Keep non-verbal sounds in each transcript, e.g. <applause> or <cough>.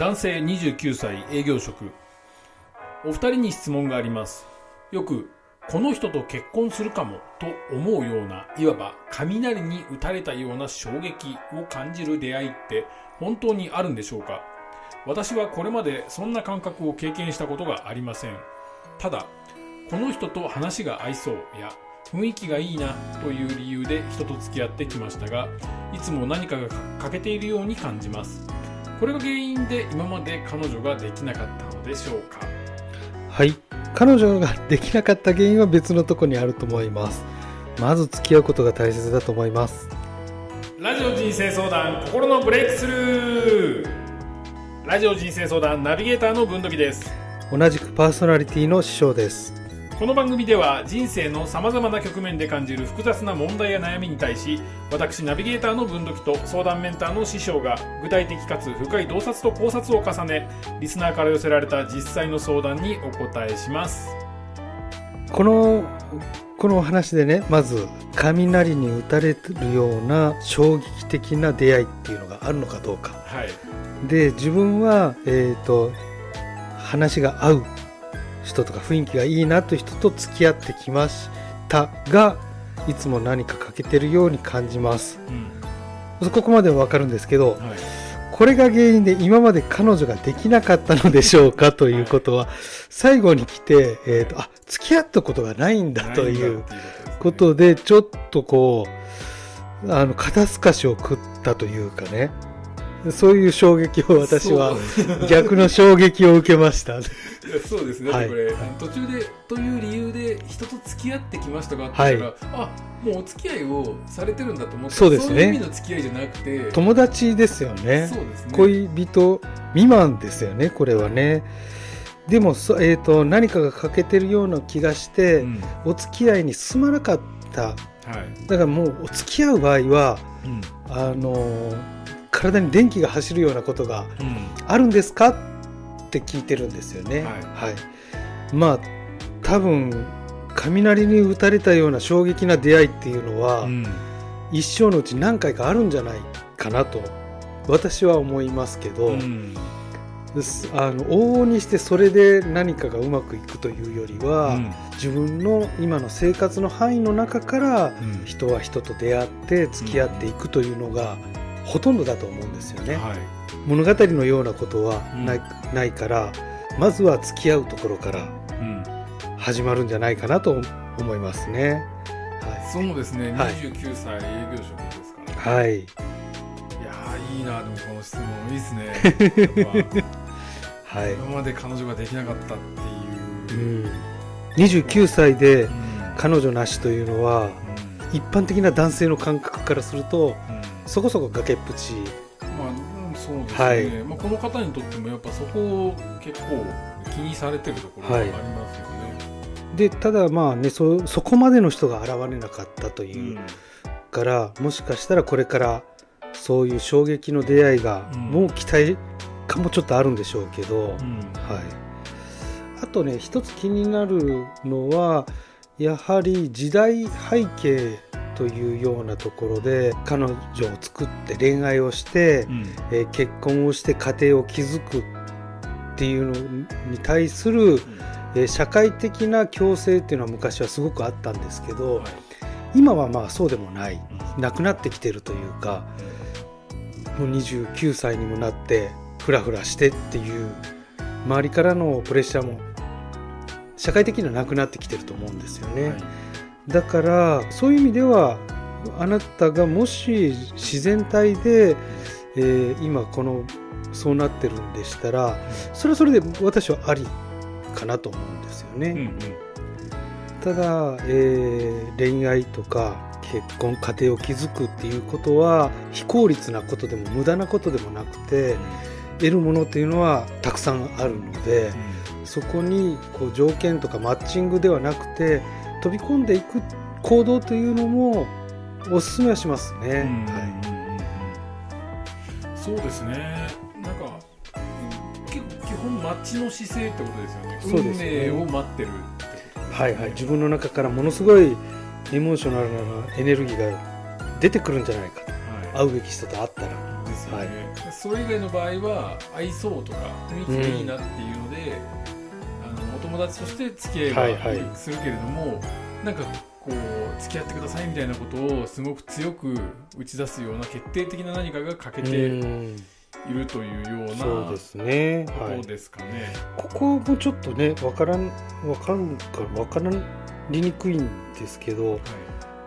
男性29歳営業職。お二人に質問があります。よくこの人と結婚するかもと思うようないわば雷に打たれたような衝撃を感じる出会いって本当にあるんでしょうか？私はこれまでそんな感覚を経験したことがありません。ただこの人と話が合いそうや雰囲気がいいなという理由で人と付き合ってきましたがいつも何かが欠けているように感じます。これが原因で今まで彼女ができなかったのでしょうか？はい。彼女ができなかった原因は別のとこにあると思います。まず付き合うことが大切だと思います。ラジオ人生相談心のブレイクスルー。ラジオ人生相談ナビゲーターの文土器です。同じくパーソナリティの師匠ですこの番組では人生のさまざまな局面で感じる複雑な問題や悩みに対し私ナビゲーターの文土器と相談メンターの師匠が具体的かつ深い洞察と考察を重ねリスナーから寄せられた実際の相談にお答えします。このこのお話でねまず雷に打たれるような衝撃的な出会いっていうのがあるのかどうか。はい。で自分は、えー、と話が合う人とか雰囲気がいいなという人と付き合ってきましたがいつも何か欠けてるように感じます。うん。ここまでは分かるんですけどはい。これが原因で今まで彼女ができなかったのでしょうかということは最後に来て、えー、とあ付き合ったことがないんだということでちょっとこうあの肩透かしを食ったというかねそういう衝撃を私は逆の衝撃を受けました。そうですね、はい。これ途中でという理由で人と付き合ってきましたがって言ったら、あもうお付き合いをされてるんだと思ってそうですね。そういう意味の付き合いじゃなくて友達ですよね。そうですね。恋人未満ですよねこれはね。でもそ、えー、と何かが欠けてるような気がして、うん。お付き合いに進まなかった。はい。だからもうお付き合う場合はうん。あのー体に電気が走るようなことがうん。あるんですか？って聞いてるんですよね。はい。まあ多分雷に打たれたような衝撃な出会いっていうのは、うん。一生のうち何回かあるんじゃないかなと私は思いますけど、うん。あの往々にしてそれで何かがうまくいくというよりは、うん。自分の今の生活の範囲の中からうん。人は人と出会って付き合っていくというのがほとんどだと思うんですよね。はい。物語のようなことはない,、ないからまずは付き合うところからうん。始まるんじゃないかなと思いますね。はそうですね、はい。29歳営業職ですから、い、はい、い、やーいいなでもこの質問いいですね。<laughs> はい。今まで彼女ができなかったってういう、ん、29歳でうん。彼女なしというのはうん。一般的な男性の感覚からするとうんそこそこ崖っぷち。まあ、うんそうですね、はい。まあ、この方にとってもやっぱそこを結構気にされてるところがありますよね。でただまあねそそこまでの人が現れなかったという、うん。からもしかしたらこれからそういう衝撃の出会いが、うん。もう期待かもちょっとあるんでしょうけど、うん。はい、あとね一つ気になるのはやはり時代背景というようなところで彼女を作って恋愛をして、うん。えー結婚をして家庭を築くっていうのに対する、えー社会的な強制っていうのは昔はすごくあったんですけど、はい。今はまあそうでもない。なくなってきてるというかもう29歳にもなってフラフラしてっていう周りからのプレッシャーも社会的にはなくなってきてると思うんですよね。はいだからそういう意味ではあなたがもし自然体で、えー今このそうなってるんでしたらそれはそれで私はありかなと思うんですよね。うんうんただ、えー恋愛とか結婚家庭を築くっていうことは非効率なことでも無駄なことでもなくて得るものっていうのはたくさんあるのでそこにこう条件とかマッチングではなくて飛び込んでいく行動というのもおすすめはしますね。うん。うんはい。うんそうですね。なんか結構基本待ちの姿勢ってことですよね。そうですね。運命を待ってるってこね。はいはい、自分の中からものすごいエモーショナルなエネルギーが出てくるんじゃないかと。はい。会うべき人と会ったら。ですよね、はい。それ以外の場合は合いそうとか雰囲気がいいなっていうので、あのお友達として付き合はいはいいはするけれども、なんかこう付き合ってくださいみたいなことをすごく強く打ち出すような決定的な何かが欠けていうん。るというようなそうですね。はい。ですかね。ここもちょっとね分からん分かるか分からりにくいんですけどはい。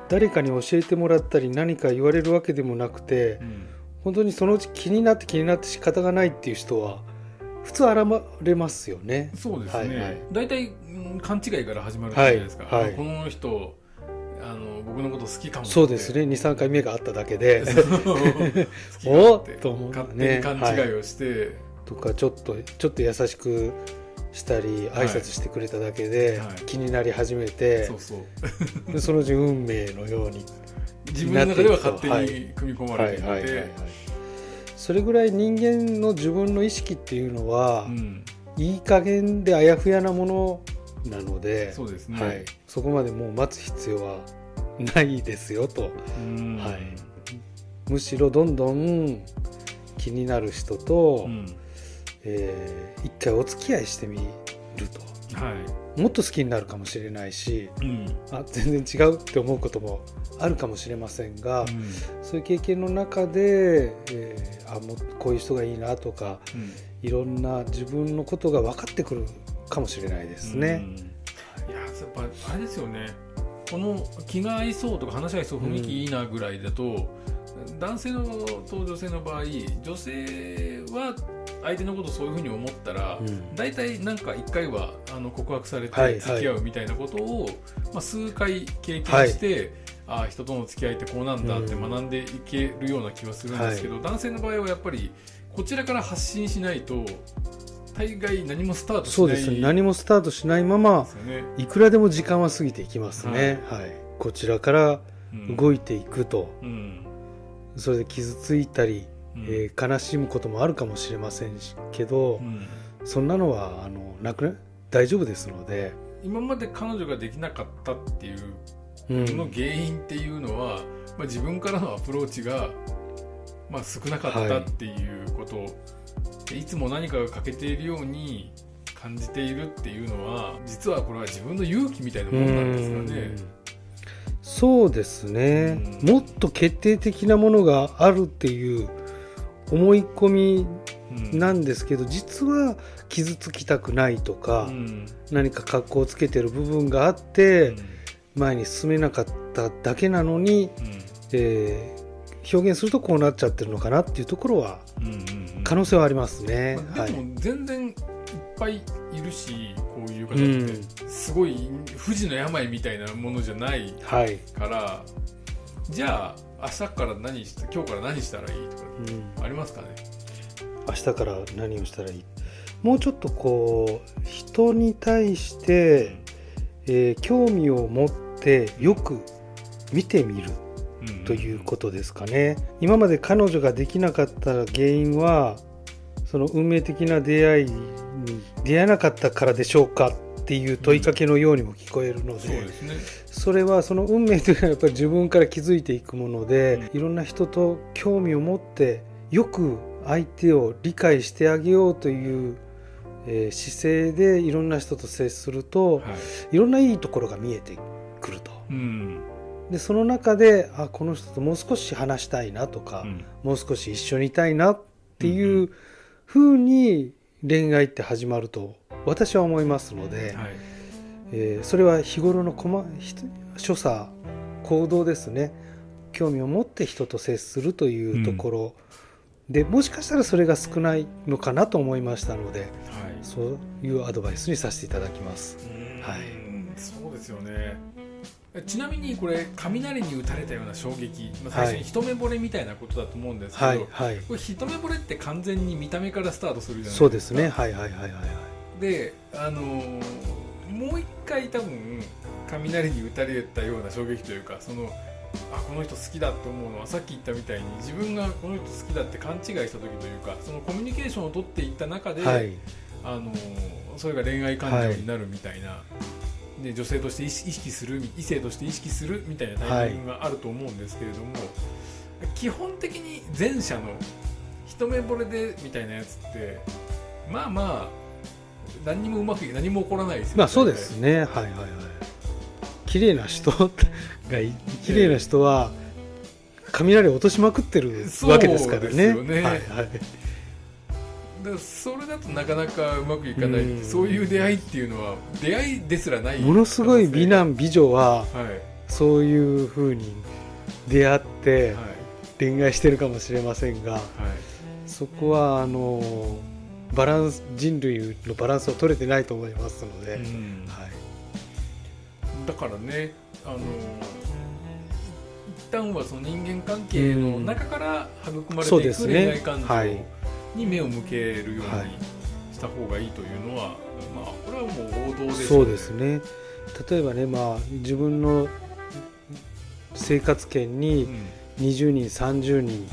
誰かに教えてもらったり何か言われるわけでもなくてうん。本当にそのうち気になって気になって仕方がないっていう人は普通現れますよね。そうですね、はいはい。大体、うん勘違いから始まるじゃないですか、はいはい。あこの人あの僕のこと好きかもそうですね。23回目があっただけで。<laughs> <laughs> おもっと思う勝手ねに勘違いをして、とかちょっとちょっと優しくしたりはい。挨拶してくれただけではい。気になり始めてそうそう。でそのうち運命のように <laughs> 自分の中では勝手はい。に組み込まはいれて。いて、はいはいはいそれぐらい人間の自分の意識っていうのは、うん、いい加減であやふやなものなのでそうですね、はい、そこまでもう待つ必要はないですよと。うん。はい。むしろどんどん気になる人と、うん。えー一回お付き合いしてみると。はい。もっと好きになるかもしれないしうん。あ全然違うって思うこともあるかもしれませんが、そういう経験の中で、えーあもうこういう人がいいなとかうん。いろんな自分のことが分かってくるかもしれないですね。うん。いややっぱあれですよね。この気が合いそうとか話し合いそう雰囲気いいなぐらいだと、男性のと女性の場合女性は相手のことそういうふうに思ったら、うん。大体なんか1回はあの告白されはいはい。て付き合うみたいなことを、まあ、数回経験して、ああ人との付き合いってこうなんだって学んでいけるような気はするんですけど、男性の場合はやっぱりこちらから発信しないと大概何もスタートしないそうですね。何もスタートしないまま。いくらでも時間は過ぎていきますね、はい。こちらからうん動いていくと、うんそれで傷ついたり、うん。えー悲しむこともあるかもしれませんしけど、うん。そんなのはあのなくな大丈夫ですので、今まで彼女ができなかったっていうの原因っていうのは、まあ、自分からのアプローチが、まあ、少なかったっていうこと、でいつも何かが欠けているように感じているっていうのは実はこれは自分の勇気みたいなものなんですかね。うん。そうですね、うん。もっと決定的なものがあるっていう思い込みうん。なんですけど、実は傷つきたくないとか、うん。何か格好をつけてる部分があって、前に進めなかっただけなのに、えー表現するとこうなっちゃってるのかなっていうところはうんうんうん。うん可能性はありますね。はいまあでも全然ぱいいるしこういう方うんってすごい不治の病みたいなものじゃないはい。からじゃあ明日から何した今日から何したらいいとかうん。ありますかね？明日から何をしたらいい？もうちょっとこう人に対して、えー興味を持ってよく見てみるということですかね。今まで彼女ができなかった原因はその運命的な出会いに出会えなかったからでしょうかっていう問いかけのようにも聞こえるので、そうですね。それはその運命というのはやっぱり自分から気づいていくもので、いろんな人と興味を持ってよく相手を理解してあげようという、えー姿勢でいろんな人と接すると、はい。い、ろんないいところが見えてくると。うん。でその中であこの人ともう少し話したいなとか、うん。もう少し一緒にいたいなっていうふうに恋愛って始まると私は思いますので。はい。えーそれは日頃の所作行動ですね。興味を持って人と接するというところ、でもしかしたらそれが少ないのかなと思いましたのではい。そういうアドバイスにさせていただきます。はい。うんそうですよねちなみにこれ雷に打たれたような衝撃、まあ、最初に一目惚れみたいなことだと思うんですけど、はいはい。これ一目惚れって完全に見た目からスタートするじゃないですか。そうですね。はいはいはいはいはい。であのーもう一回多分雷に打たれたような衝撃というかそのあこの人好きだって思うのはさっき言ったみたいに自分がこの人好きだって勘違いした時というかそのコミュニケーションを取っていった中で、はい。あのーそれが恋愛感情になるみたいな、で女性として意識する異性として意識するみたいなタイミングがあると思うんですけれども、基本的に前者の一目惚れでみたいなやつってまあまあ何にもうまく何も起こらないですよまあそうですね。はいはいはい。綺麗な人がい <laughs> 綺麗な人は雷落としまくってるわけですからね。ね。はいはいだからそれだとなかなかうまくいかない、うん。そういう出会いっていうのは出会いですらない。ものすごい美男美女ははい。そういうふうに出会ってはい。恋愛してるかもしれませんがはい。そこはあのバランス人類のバランスを取れてないと思いますので、うん。はい。だからねあの一旦はその人間関係の中から育まれていくそうですね。恋愛感はい。情に目を向けるようにはいした方がいいというのは、まあこれはもう王道ですそうですね。例えばね、まあ、自分の生活圏うにん20人30人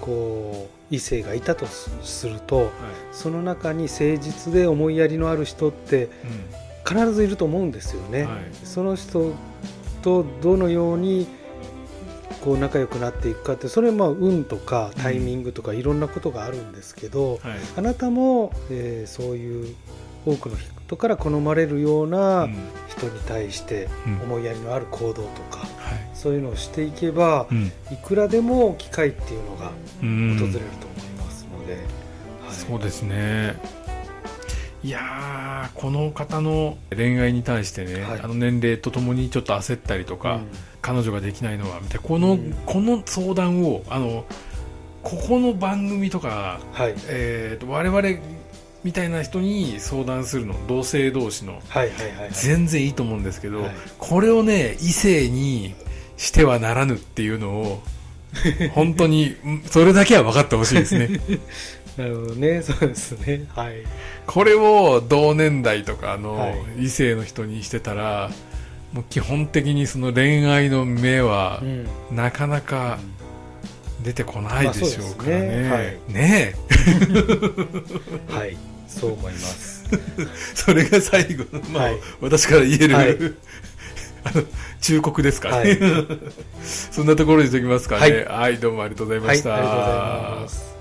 こう異性がいたとすするとはい。その中に誠実で思いやりのある人って必ずいると思うんですよね。はい。その人とどのようにこう仲良くなっていくかってそれはまあ運とかタイミングとかいろんなことがあるんですけど、はい。あなたも、えーそういう多くの人から好まれるようなうん。人に対してうん。思いやりのある行動とか、はい。そういうのをしていけばうん。いくらでも機会っていうのがうん。訪れると思いますので、はい。そうですね。いやーこの方の恋愛に対してね、はい。あの年齢とともにちょっと焦ったりとか、彼女ができないのはみたいな。この,、うん。この相談をあのここの番組とか、はい。えー、と我々みたいな人に相談するの。同性同士の。はいはいはいはい。全然いいと思うんですけど、はい。これをね異性にしてはならぬっていうのを <laughs> 本当にうんそれだけは分かってほしいですね。<laughs> なるほどね。そうですね。はい。これを同年代とかはの異性の人にしてたら、もう基本的にその恋愛の目はうん。なかなか出てこないでしょうからね,、ね。<laughs> はい。そう思います。え <laughs> それが最後の、まあはい。私から言える、はい。<laughs> あの忠告ですかね、はい。そんなところにしておきますかね。ははい、どうもありがとうございまはいありした、がとうございます